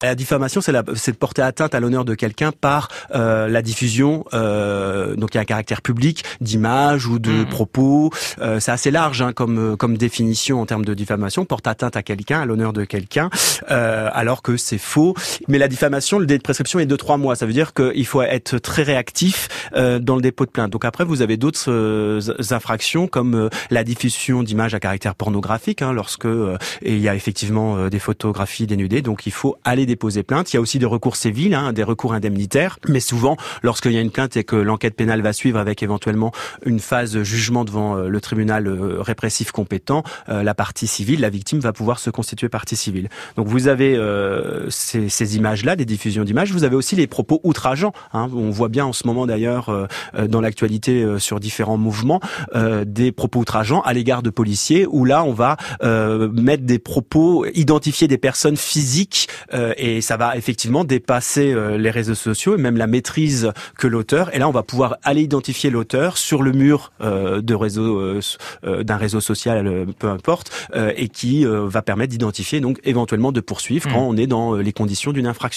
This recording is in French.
La diffamation, c'est de porter atteinte à l'honneur de quelqu'un par euh, la diffusion, euh, donc il y a un caractère public, d'images ou de Mhm. propos. Euh, c'est assez large hein, comme comme définition en termes de diffamation. Porte atteinte à quelqu'un, à l'honneur de quelqu'un, euh, alors que c'est faux. Mais la diffamation, le délai de prescription est de trois mois. Ça veut dire qu'il faut être très réactif euh, dans le dépôt de plainte. Donc après, vous avez d'autres euh, infractions comme euh, la diffusion d'images à caractère pornographique, hein, lorsque euh, et il y a effectivement euh, des photographies dénudées. Donc il faut aller déposer plainte. Il y a aussi des recours civils, hein, des recours indemnitaires. Mais souvent, lorsqu'il y a une plainte et que l'enquête pénale va suivre avec éventuellement une phase jugement devant euh, le tribunal euh, répressif compétent, euh, la partie civile, la victime va pouvoir se constituer partie civile. Donc vous avez ces, images-là, des diffusions d'images. Vous avez aussi les propos outrageants. Hein. On voit bien en ce moment d'ailleurs dans l'actualité sur différents mouvements des propos outrageants à l'égard de policiers où là on va mettre des propos, identifier des personnes physiques et ça va effectivement dépasser euh, les réseaux sociaux et même la maîtrise que l'auteur. Et là on va pouvoir aller identifier l'auteur sur le mur euh, de réseau euh, d'un réseau social, peu importe, et qui va permettre d'identifier donc éventuellement de poursuivre Mmh. quand on est dans les conditions d'une infraction.